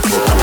for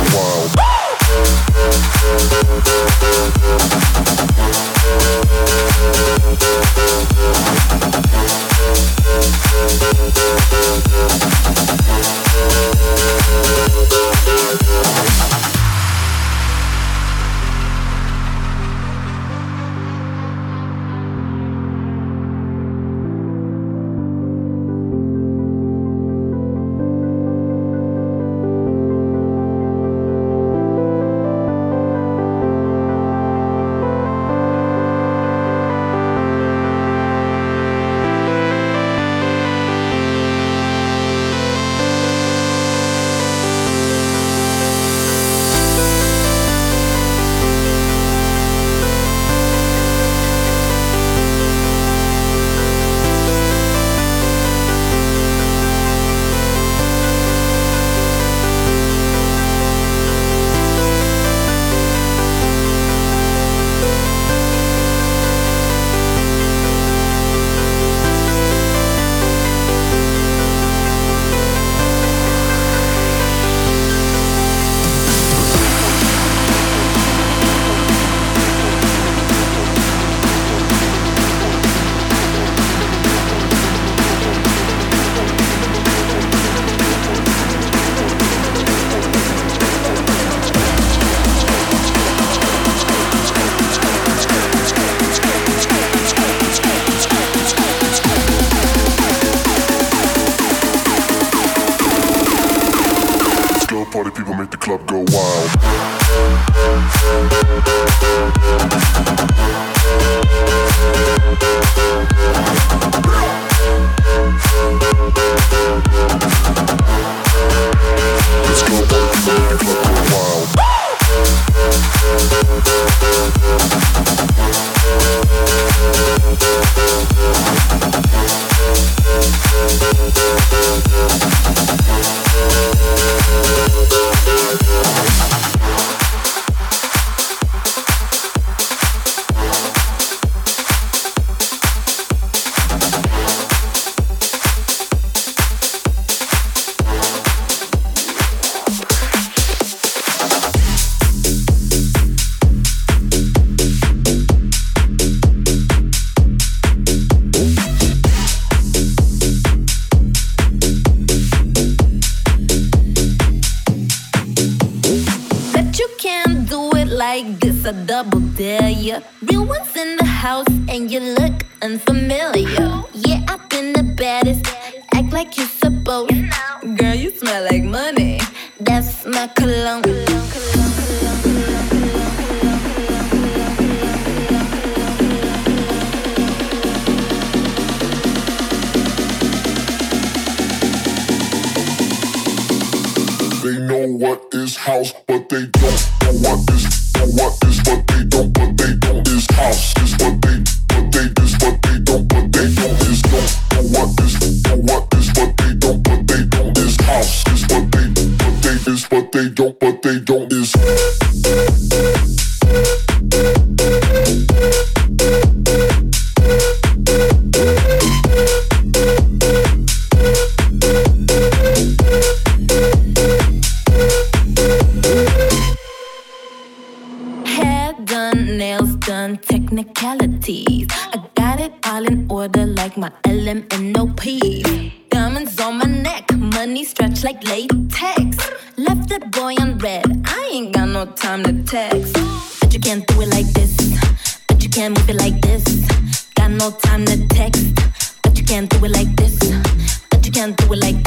don't is. Hair done, nails done, technicalities. I got it all in order like my LMNOP. Diamonds on my neck, money stretched like latex. Left that boy on no time to text. But you can't do it like this. But you can't move it like this. Got no time to text. But you can't do it like this. But you can't do it like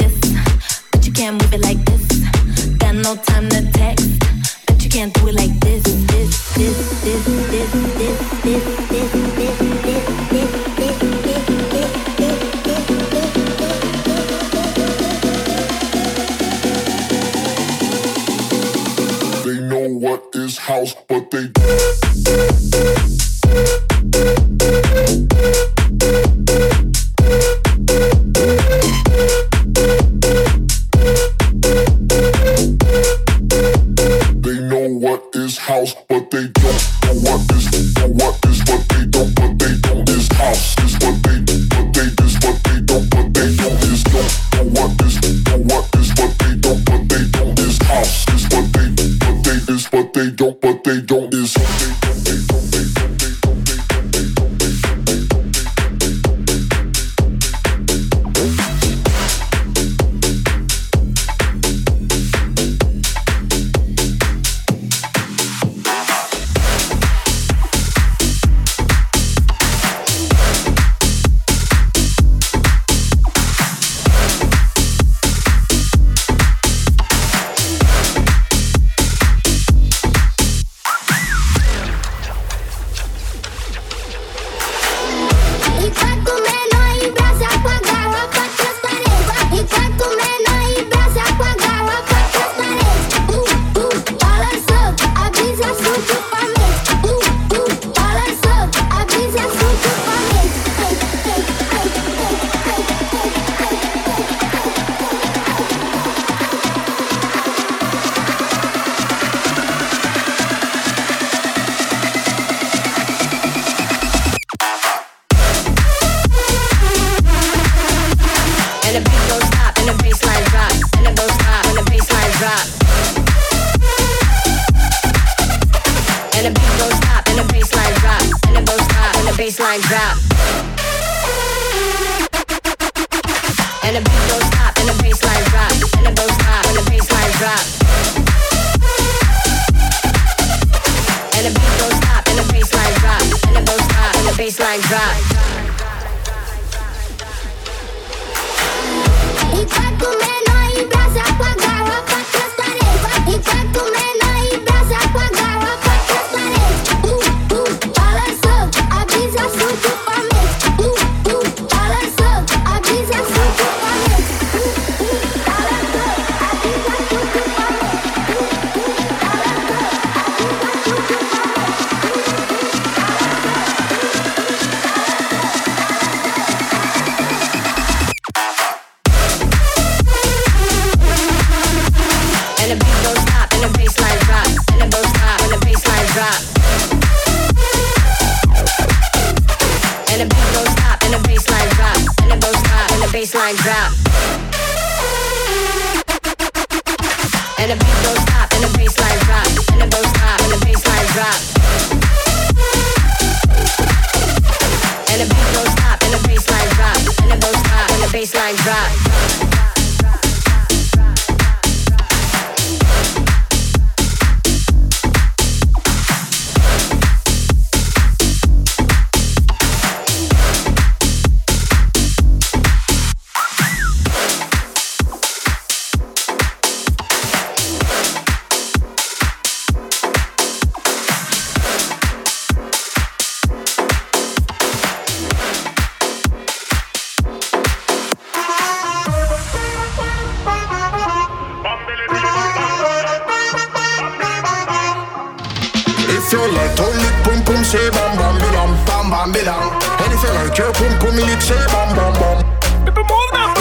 if you like Don't lick pum pum say bam bam bidam Bam bam bidam And if you like your pum pum lick say bam bam bam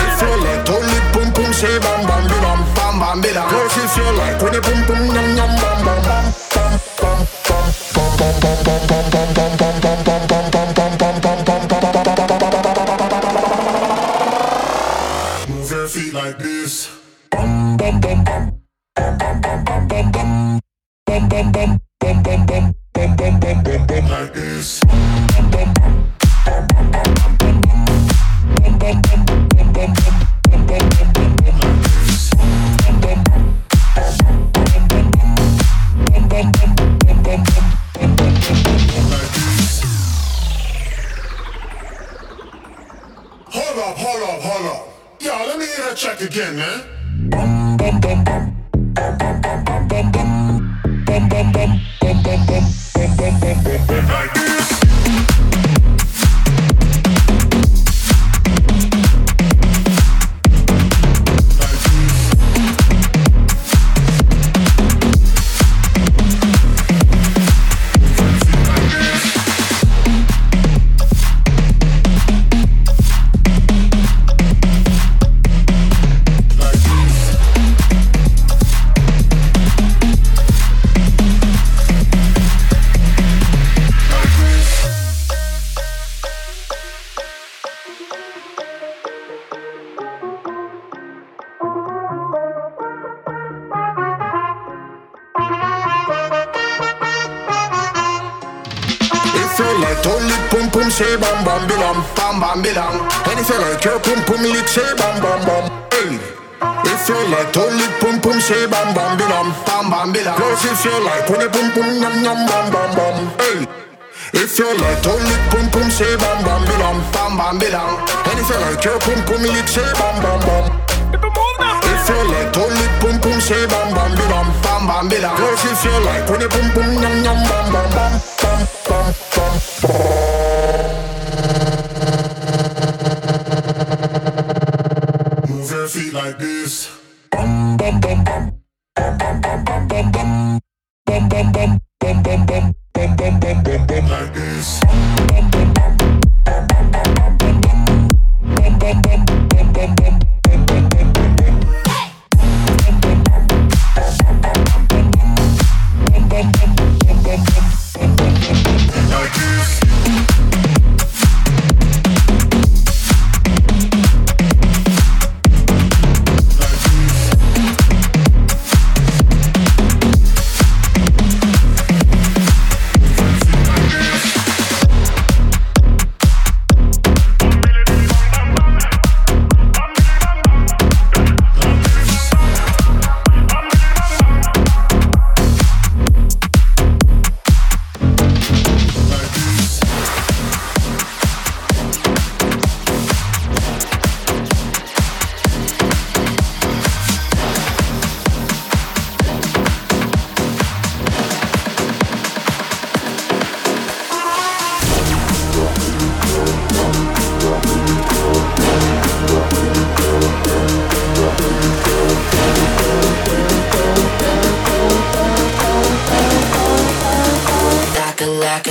If you like don't lick pum pum say bam bam bidam Bam bam bidam Girls if you like when you pum pum yum yum bam bam bam Bam bam bam bam bam bam bam bam bam bam bam bam bam bam bam bilam. And if you like your pum pum lick say bam bam bam. Hey. If you like don't lick pum pum say bam bam bilam, bam bam bilam. Plus if you like when you pum pum yum yum bam bam bam. Hey. If you like don't lick pum pum say bam bam bilam, bam bam bilam. And if you like your pum pum lick say bam bam bam. If you like don't lick pum pum say bam bam bilam, bam bam bilam. Plus if you like when you pum pum yum yum bam bam bam bam bam bam. Move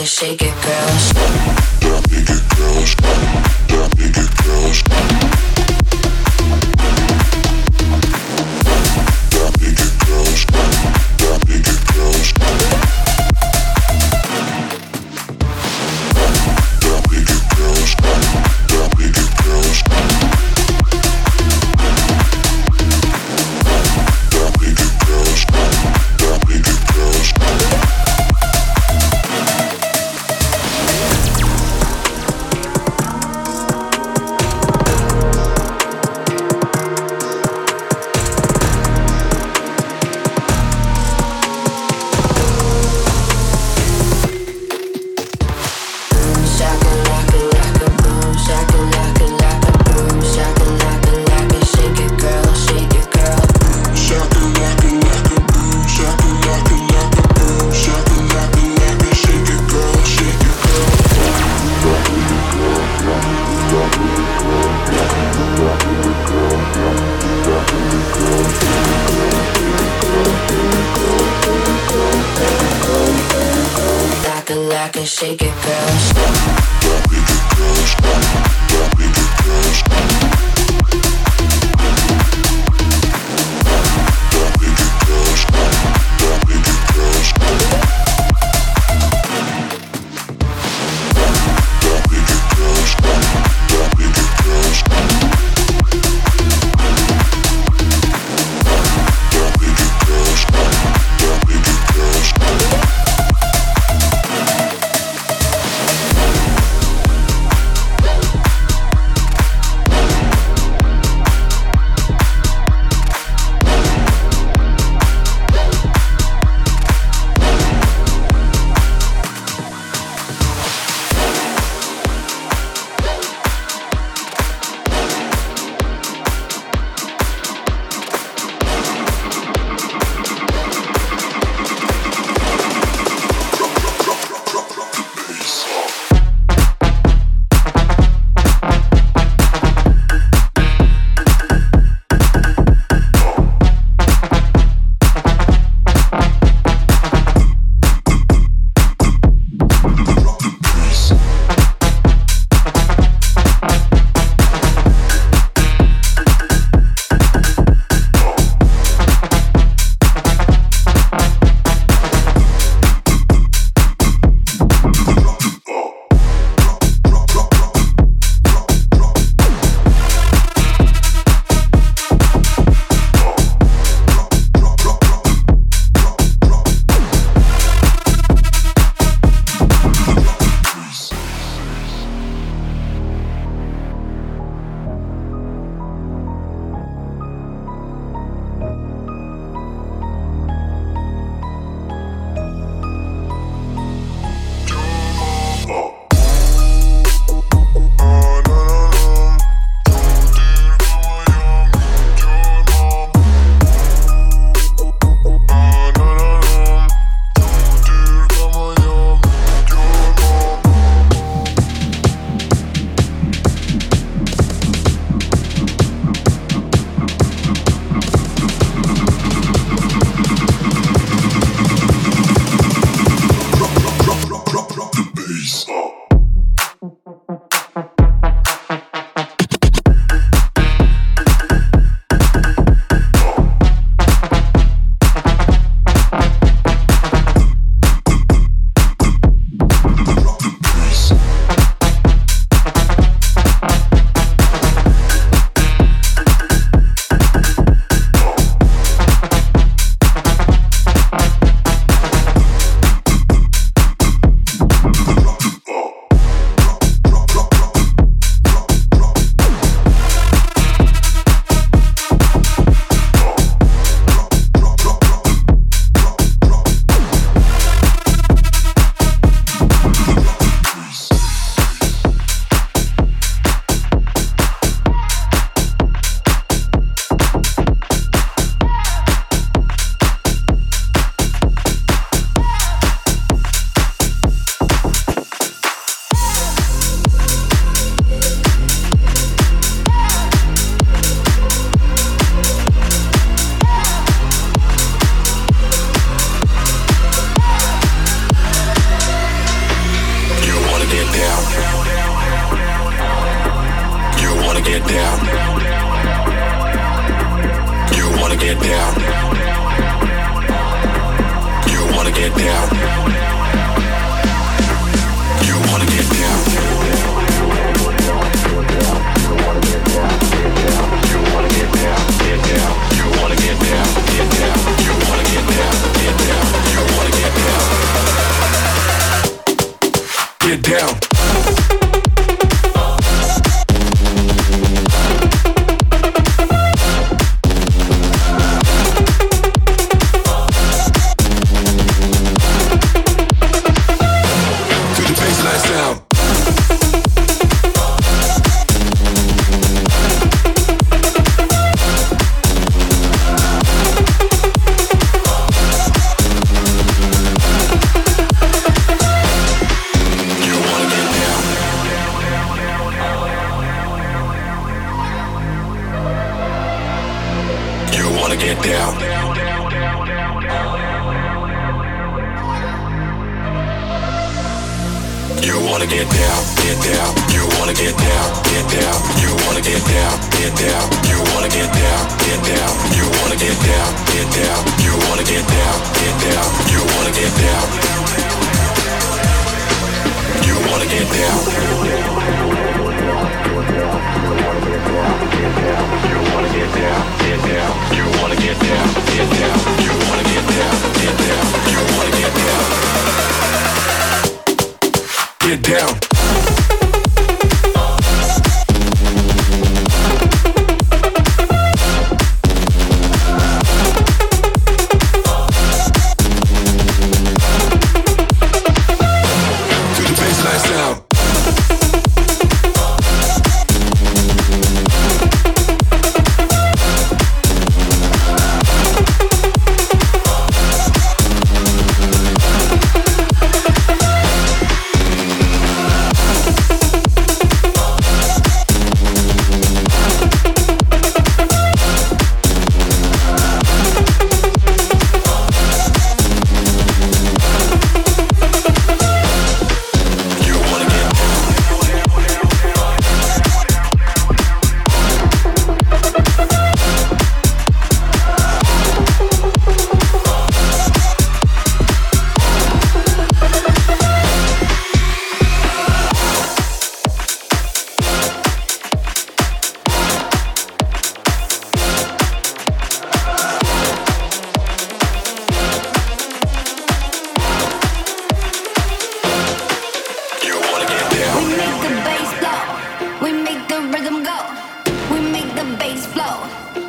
a like a shake it, girl. Shaka shake it, girl.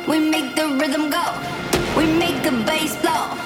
We make the rhythm go. We make the bass blow.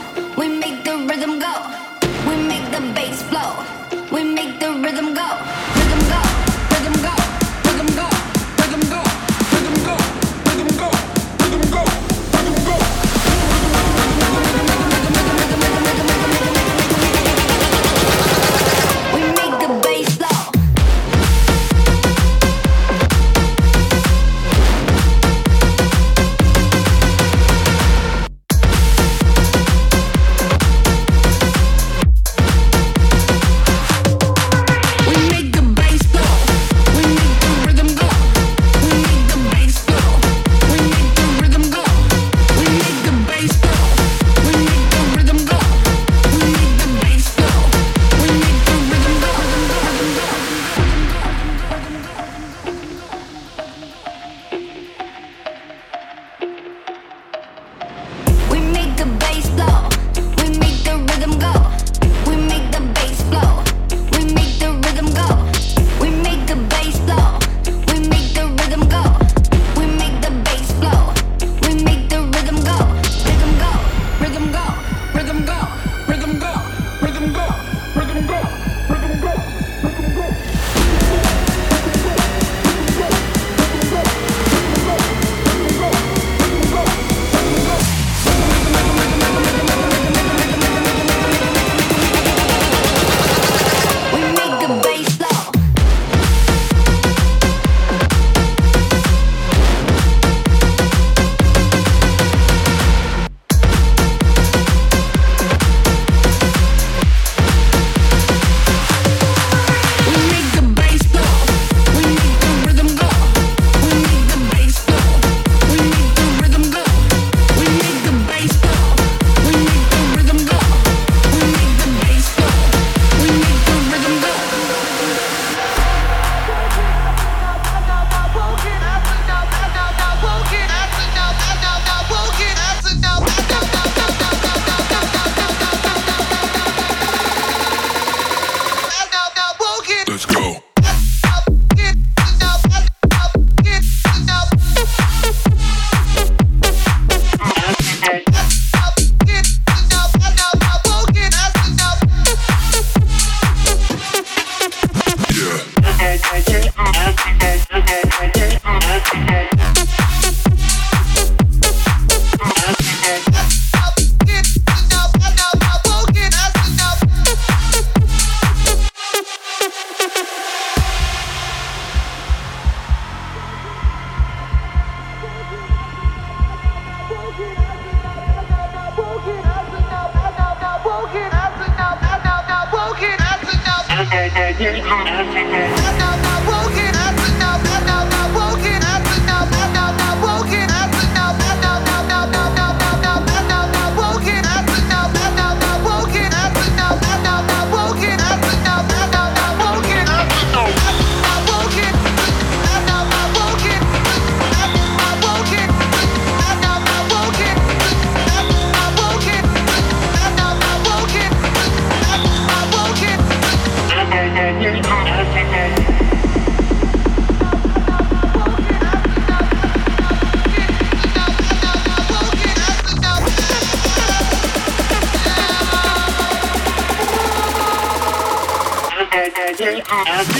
Podcast.